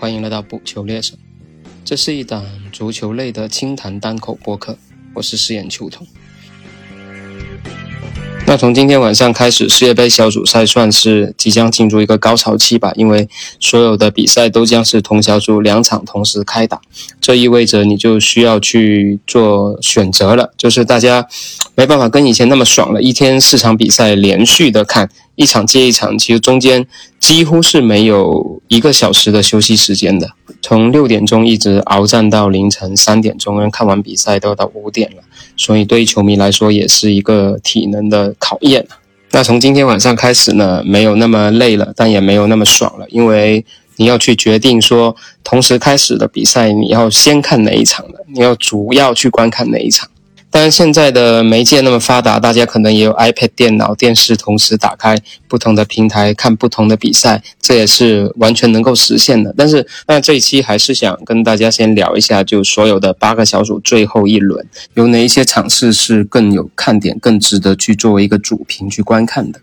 欢迎来到补球猎手，这是一档足球类的轻谈单口播客，我是饰演球童。那从今天晚上开始，世界杯小组赛算是即将进入一个高潮期吧，因为所有的比赛都将是同小组两场同时开打，这意味着你就需要去做选择了，就是大家没办法跟以前那么爽了，一天四场比赛连续的看，一场接一场，其实中间几乎是没有一个小时的休息时间的，从六点钟一直鏖战到凌晨三点钟，看完比赛都要到五点了。所以对于球迷来说也是一个体能的考验。那从今天晚上开始呢，没有那么累了，但也没有那么爽了，因为你要去决定说，同时开始的比赛你要先看哪一场的，你要主要去观看哪一场。但是现在的媒介那么发达，大家可能也有 iPad、电脑、电视同时打开不同的平台看不同的比赛，这也是完全能够实现的。但是，那这一期还是想跟大家先聊一下，就所有的八个小组最后一轮有哪一些场次是更有看点、更值得去作为一个主频去观看的。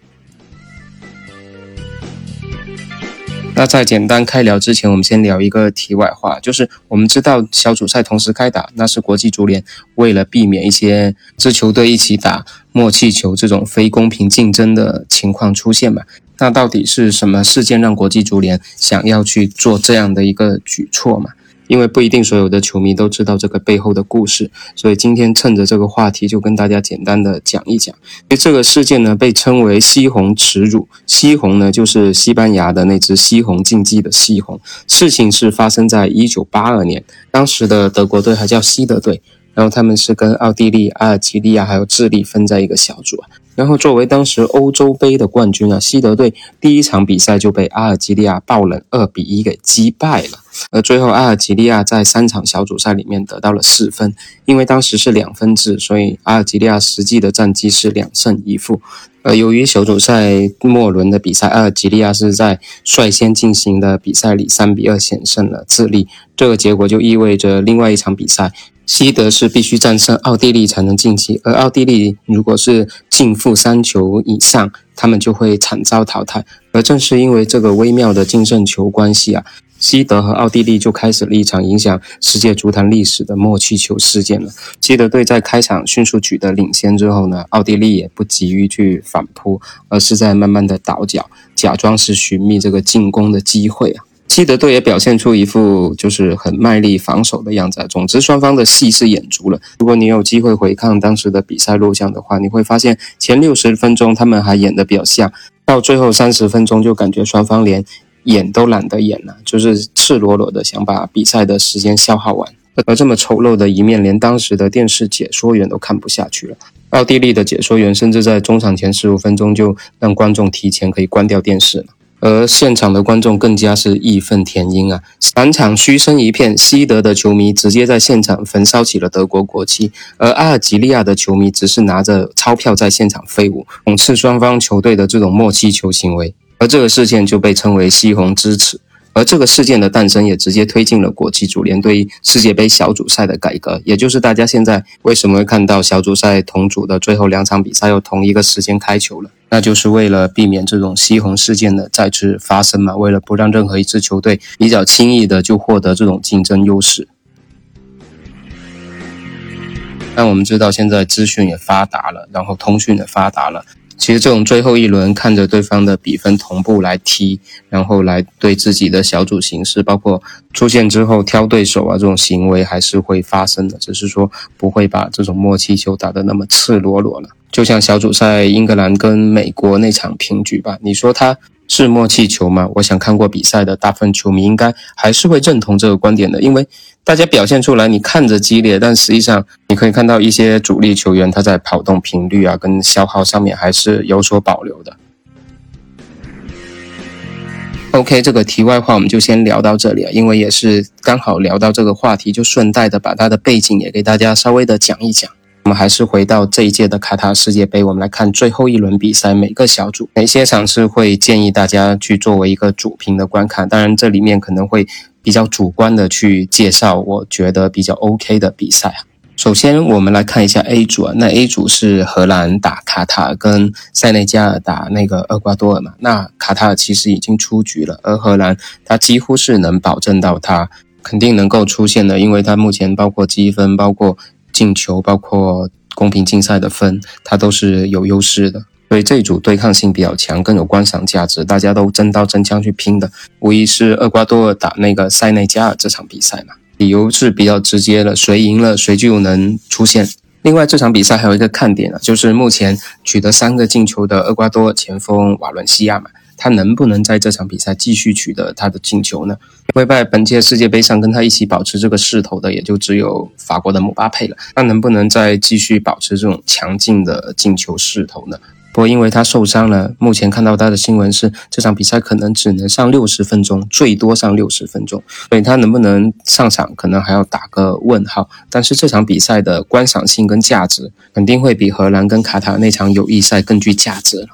那在简单开聊之前，我们先聊一个题外话，就是我们知道小组赛同时开打，那是国际足联为了避免一些支球队一起打默契球这种非公平竞争的情况出现嘛？那到底是什么事件让国际足联想要去做这样的一个举措嘛？因为不一定所有的球迷都知道这个背后的故事，所以今天趁着这个话题，就跟大家简单的讲一讲。因为这个事件呢，被称为西红耻辱。西红呢，就是西班牙的那只西红竞技的西红。事情是发生在一九八二年，当时的德国队还叫西德队，然后他们是跟奥地利、阿尔及利亚还有智利分在一个小组。然后作为当时欧洲杯的冠军啊，西德队第一场比赛就被阿尔及利亚爆冷二比一给击败了。而最后阿尔及利亚在三场小组赛里面得到了四分，因为当时是两分制，所以阿尔及利亚实际的战绩是两胜一负。呃，由于小组赛末轮的比赛，阿尔及利亚是在率先进行的比赛里三比二险胜了智利，这个结果就意味着另外一场比赛。西德是必须战胜奥地利才能晋级，而奥地利如果是净负三球以上，他们就会惨遭淘汰。而正是因为这个微妙的净胜球关系啊，西德和奥地利就开始了一场影响世界足坛历史的默契球事件了。西德队在开场迅速取得领先之后呢，奥地利也不急于去反扑，而是在慢慢的倒脚，假装是寻觅这个进攻的机会啊。西德队也表现出一副就是很卖力防守的样子。总之，双方的戏是演足了。如果你有机会回看当时的比赛录像的话，你会发现前六十分钟他们还演得比较像，到最后三十分钟就感觉双方连演都懒得演了，就是赤裸裸的想把比赛的时间消耗完。而这么丑陋的一面，连当时的电视解说员都看不下去了。奥地利的解说员甚至在中场前十五分钟就让观众提前可以关掉电视了。而现场的观众更加是义愤填膺啊！满场嘘声一片，西德的球迷直接在现场焚烧起了德国国旗，而阿尔及利亚的球迷只是拿着钞票在现场飞舞，讽刺双方球队的这种默契球行为。而这个事件就被称为“西红之耻”。而这个事件的诞生也直接推进了国际足联对于世界杯小组赛的改革，也就是大家现在为什么会看到小组赛同组的最后两场比赛又同一个时间开球了，那就是为了避免这种西红事件的再次发生嘛，为了不让任何一支球队比较轻易的就获得这种竞争优势。那我们知道现在资讯也发达了，然后通讯也发达了。其实这种最后一轮看着对方的比分同步来踢，然后来对自己的小组形势，包括出现之后挑对手啊这种行为还是会发生的，只是说不会把这种默契球打得那么赤裸裸了。就像小组赛英格兰跟美国那场平局吧，你说他。是默契球吗？我想看过比赛的大部分球迷应该还是会认同这个观点的，因为大家表现出来，你看着激烈，但实际上你可以看到一些主力球员他在跑动频率啊跟消耗上面还是有所保留的。OK，这个题外话我们就先聊到这里啊，因为也是刚好聊到这个话题，就顺带的把它的背景也给大家稍微的讲一讲。我们还是回到这一届的卡塔世界杯，我们来看最后一轮比赛，每个小组哪些场次会建议大家去作为一个主评的观看。当然，这里面可能会比较主观的去介绍，我觉得比较 OK 的比赛啊。首先，我们来看一下 A 组啊。那 A 组是荷兰打卡塔尔，跟塞内加尔打那个厄瓜多尔嘛。那卡塔尔其实已经出局了，而荷兰它几乎是能保证到它肯定能够出现的，因为它目前包括积分、包括进球、包括公平竞赛的分，它都是有优势的。所以这一组对抗性比较强，更有观赏价值，大家都真刀真枪去拼的，无疑是厄瓜多尔打那个塞内加尔这场比赛嘛。理由是比较直接的，谁赢了谁就能出现。另外这场比赛还有一个看点啊，就是目前取得三个进球的厄瓜多尔前锋瓦伦西亚嘛，他能不能在这场比赛继续取得他的进球呢？会在本届世界杯上跟他一起保持这个势头的，也就只有法国的姆巴佩了。那能不能再继续保持这种强劲的进球势头呢？不过因为他受伤了，目前看到他的新闻是这场比赛可能只能上六十分钟，最多上六十分钟，所以他能不能上场可能还要打个问号。但是这场比赛的观赏性跟价值肯定会比荷兰跟卡塔尔那场友谊赛更具价值了。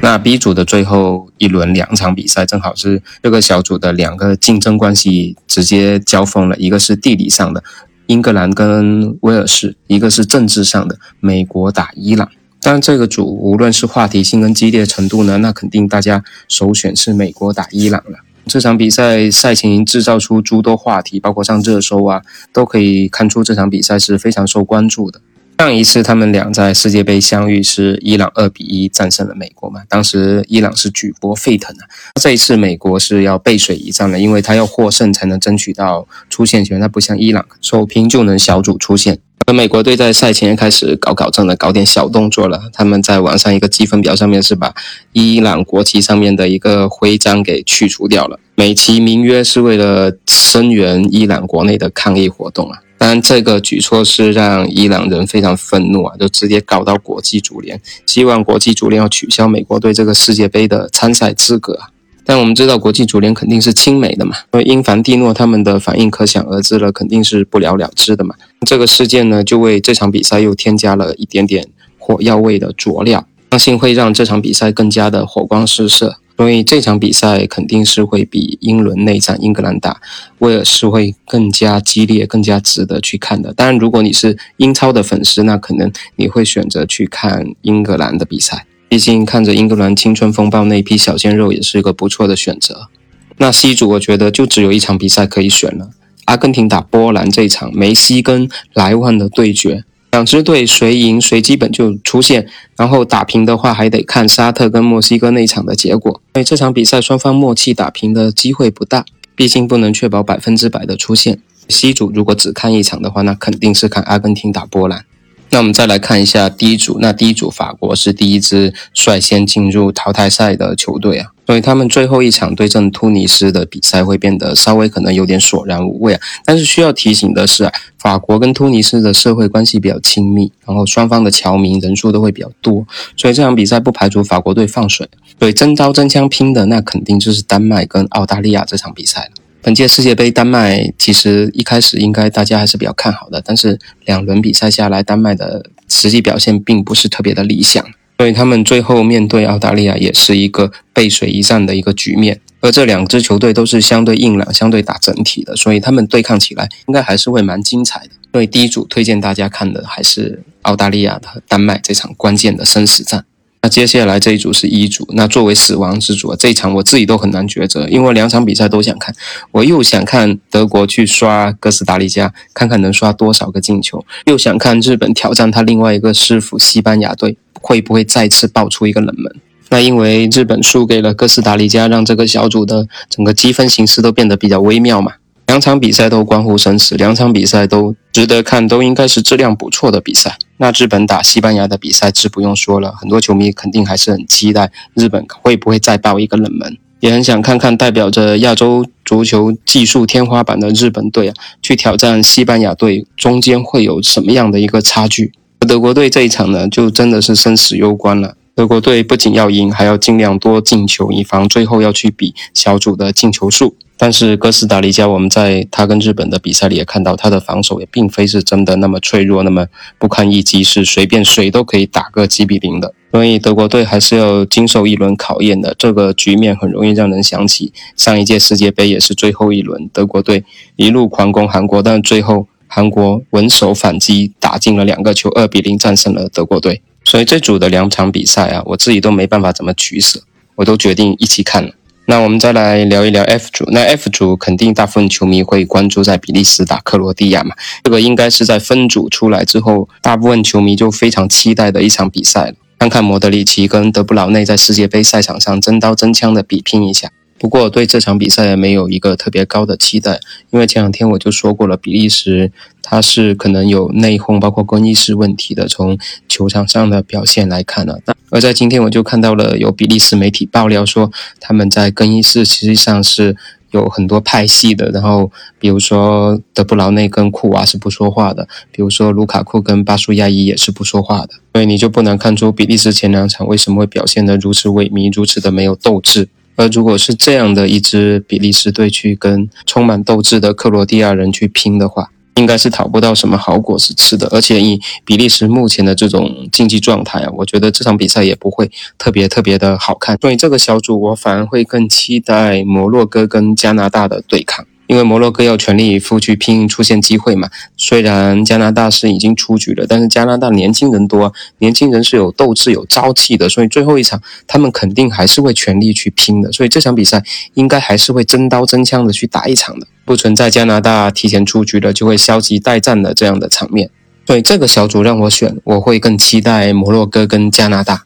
那 B 组的最后一轮两场比赛，正好是这个小组的两个竞争关系直接交锋了，一个是地理上的。英格兰跟威尔士，一个是政治上的，美国打伊朗。当然，这个组无论是话题性跟激烈程度呢，那肯定大家首选是美国打伊朗了。这场比赛赛前制造出诸多话题，包括上热搜啊，都可以看出这场比赛是非常受关注的。上一次他们俩在世界杯相遇是伊朗二比一战胜了美国嘛？当时伊朗是举国沸腾啊。这一次美国是要背水一战了，因为他要获胜才能争取到出线权。他不像伊朗首拼就能小组出线。而美国队在赛前开始搞搞震了，搞点小动作了。他们在网上一个积分表上面是把伊朗国旗上面的一个徽章给去除掉了，美其名曰是为了声援伊朗国内的抗议活动啊。当然，这个举措是让伊朗人非常愤怒啊，就直接搞到国际足联，希望国际足联要取消美国队这个世界杯的参赛资格。但我们知道，国际足联肯定是亲美的嘛，因为英凡蒂诺他们的反应可想而知了，肯定是不了了之的嘛。这个事件呢，就为这场比赛又添加了一点点火药味的佐料，相信会让这场比赛更加的火光四射。所以这场比赛肯定是会比英伦内战英格兰打威尔士会更加激烈、更加值得去看的。当然，如果你是英超的粉丝，那可能你会选择去看英格兰的比赛。毕竟看着英格兰青春风暴那一批小鲜肉也是一个不错的选择。那 C 组我觉得就只有一场比赛可以选了，阿根廷打波兰这场梅西跟莱万的对决。两支队谁赢谁基本就出线，然后打平的话还得看沙特跟墨西哥那场的结果。所以这场比赛双方默契打平的机会不大，毕竟不能确保百分之百的出线。C 组如果只看一场的话，那肯定是看阿根廷打波兰。那我们再来看一下第一组，那第一组法国是第一支率先进入淘汰赛的球队啊，所以他们最后一场对阵突尼斯的比赛会变得稍微可能有点索然无味啊。但是需要提醒的是啊，法国跟突尼斯的社会关系比较亲密，然后双方的侨民人数都会比较多，所以这场比赛不排除法国队放水。所以真刀真枪拼的那肯定就是丹麦跟澳大利亚这场比赛了。本届世界杯，丹麦其实一开始应该大家还是比较看好的，但是两轮比赛下来，丹麦的实际表现并不是特别的理想，所以他们最后面对澳大利亚也是一个背水一战的一个局面。而这两支球队都是相对硬朗、相对打整体的，所以他们对抗起来应该还是会蛮精彩的。所以第一组推荐大家看的还是澳大利亚和丹麦这场关键的生死战。那接下来这一组是一组，那作为死亡之组，这一场我自己都很难抉择，因为两场比赛都想看，我又想看德国去刷哥斯达黎加，看看能刷多少个进球，又想看日本挑战他另外一个师傅西班牙队，会不会再次爆出一个冷门？那因为日本输给了哥斯达黎加，让这个小组的整个积分形势都变得比较微妙嘛。两场比赛都关乎生死，两场比赛都值得看，都应该是质量不错的比赛。那日本打西班牙的比赛，自不用说了，很多球迷肯定还是很期待日本会不会再爆一个冷门，也很想看看代表着亚洲足球技术天花板的日本队啊，去挑战西班牙队，中间会有什么样的一个差距？德国队这一场呢，就真的是生死攸关了。德国队不仅要赢，还要尽量多进球，以防最后要去比小组的进球数。但是哥斯达黎加，我们在他跟日本的比赛里也看到，他的防守也并非是真的那么脆弱，那么不堪一击，是随便谁都可以打个几比零的。所以德国队还是要经受一轮考验的。这个局面很容易让人想起上一届世界杯，也是最后一轮，德国队一路狂攻韩国，但最后。韩国稳守反击，打进了两个球，二比零战胜了德国队。所以这组的两场比赛啊，我自己都没办法怎么取舍，我都决定一起看了。那我们再来聊一聊 F 组。那 F 组肯定大部分球迷会关注在比利时打克罗地亚嘛，这个应该是在分组出来之后，大部分球迷就非常期待的一场比赛了。看看莫德里奇跟德布劳内在世界杯赛场上真刀真枪的比拼一下。不过对这场比赛也没有一个特别高的期待，因为前两天我就说过了，比利时它是可能有内讧，包括更衣室问题的。从球场上的表现来看呢，那而在今天我就看到了有比利时媒体爆料说，他们在更衣室实际上是有很多派系的。然后比如说德布劳内跟库娃是不说话的，比如说卢卡库跟巴舒亚伊也是不说话的。所以你就不难看出比利时前两场为什么会表现得如此萎靡，如此的没有斗志。而如果是这样的一支比利时队去跟充满斗志的克罗地亚人去拼的话，应该是讨不到什么好果子吃的。而且以比利时目前的这种竞技状态啊，我觉得这场比赛也不会特别特别的好看。所以这个小组我反而会更期待摩洛哥跟加拿大的对抗。因为摩洛哥要全力以赴去拼出线机会嘛，虽然加拿大是已经出局了，但是加拿大年轻人多，年轻人是有斗志、有朝气的，所以最后一场他们肯定还是会全力去拼的，所以这场比赛应该还是会真刀真枪的去打一场的，不存在加拿大提前出局了就会消极待战的这样的场面。所以这个小组让我选，我会更期待摩洛哥跟加拿大。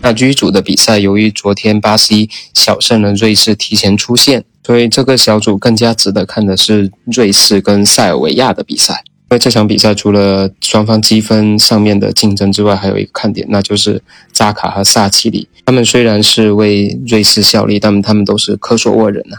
那 G 组的比赛，由于昨天巴西小胜了瑞士，提前出线，所以这个小组更加值得看的是瑞士跟塞尔维亚的比赛。因为这场比赛除了双方积分上面的竞争之外，还有一个看点，那就是扎卡和萨奇里。他们虽然是为瑞士效力，但他们都是科索沃人呐。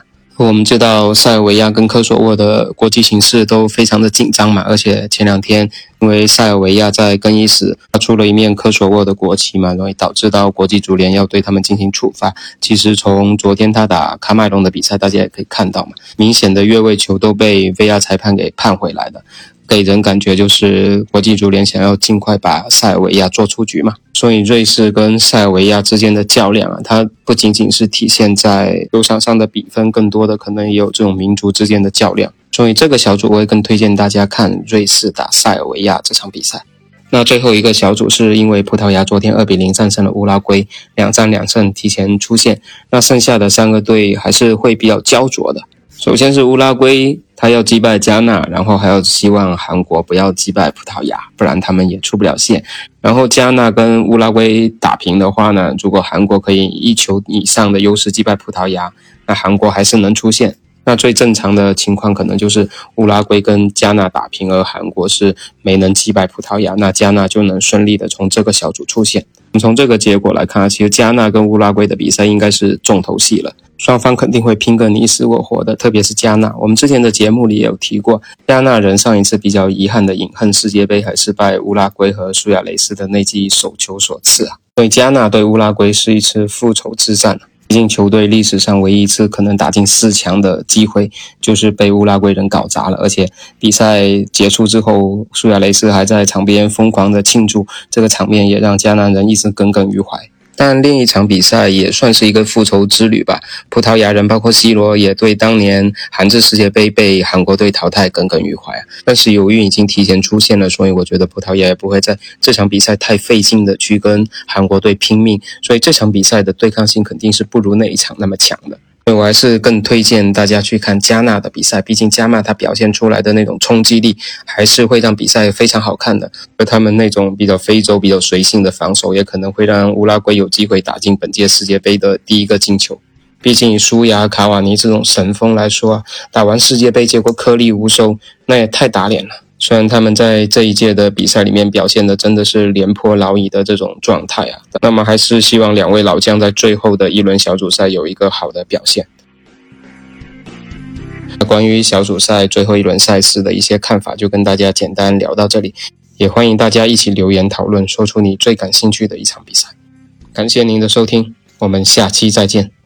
我们知道塞尔维亚跟科索沃的国际形势都非常的紧张嘛，而且前两天因为塞尔维亚在更衣室发出了一面科索沃的国旗嘛，容易导致到国际足联要对他们进行处罚。其实从昨天他打喀麦隆的比赛，大家也可以看到嘛，明显的越位球都被 VR 裁判给判回来的。给人感觉就是国际足联想要尽快把塞尔维亚做出局嘛，所以瑞士跟塞尔维亚之间的较量啊，它不仅仅是体现在球场上的比分，更多的可能也有这种民族之间的较量。所以这个小组我会更推荐大家看瑞士打塞尔维亚这场比赛。那最后一个小组是因为葡萄牙昨天二比零战胜了乌拉圭，两战两胜提前出线。那剩下的三个队还是会比较焦灼的。首先是乌拉圭。他要击败加纳，然后还要希望韩国不要击败葡萄牙，不然他们也出不了线。然后加纳跟乌拉圭打平的话呢，如果韩国可以一球以上的优势击败葡萄牙，那韩国还是能出线。那最正常的情况可能就是乌拉圭跟加纳打平，而韩国是没能击败葡萄牙，那加纳就能顺利的从这个小组出线。从这个结果来看，其实加纳跟乌拉圭的比赛应该是重头戏了。双方肯定会拼个你死我活的，特别是加纳。我们之前的节目里也有提过，加纳人上一次比较遗憾的饮恨世界杯，还是拜乌拉圭和苏亚雷斯的那记手球所赐啊。所以加纳对乌拉圭是一次复仇之战。毕竟球队历史上唯一一次可能打进四强的机会，就是被乌拉圭人搞砸了。而且比赛结束之后，苏亚雷斯还在场边疯狂的庆祝，这个场面也让加纳人一直耿耿于怀。但另一场比赛也算是一个复仇之旅吧。葡萄牙人包括 C 罗也对当年韩制世界杯被韩国队淘汰耿耿于怀。但是由于已经提前出现了，所以我觉得葡萄牙也不会在这场比赛太费劲的去跟韩国队拼命。所以这场比赛的对抗性肯定是不如那一场那么强的。我还是更推荐大家去看加纳的比赛，毕竟加纳他表现出来的那种冲击力，还是会让比赛非常好看的。而他们那种比较非洲、比较随性的防守，也可能会让乌拉圭有机会打进本届世界杯的第一个进球。毕竟以苏亚、卡瓦尼这种神锋来说，打完世界杯结果颗粒无收，那也太打脸了。虽然他们在这一届的比赛里面表现的真的是廉颇老矣的这种状态啊，那么还是希望两位老将在最后的一轮小组赛有一个好的表现。关于小组赛最后一轮赛事的一些看法，就跟大家简单聊到这里，也欢迎大家一起留言讨论，说出你最感兴趣的一场比赛。感谢您的收听，我们下期再见。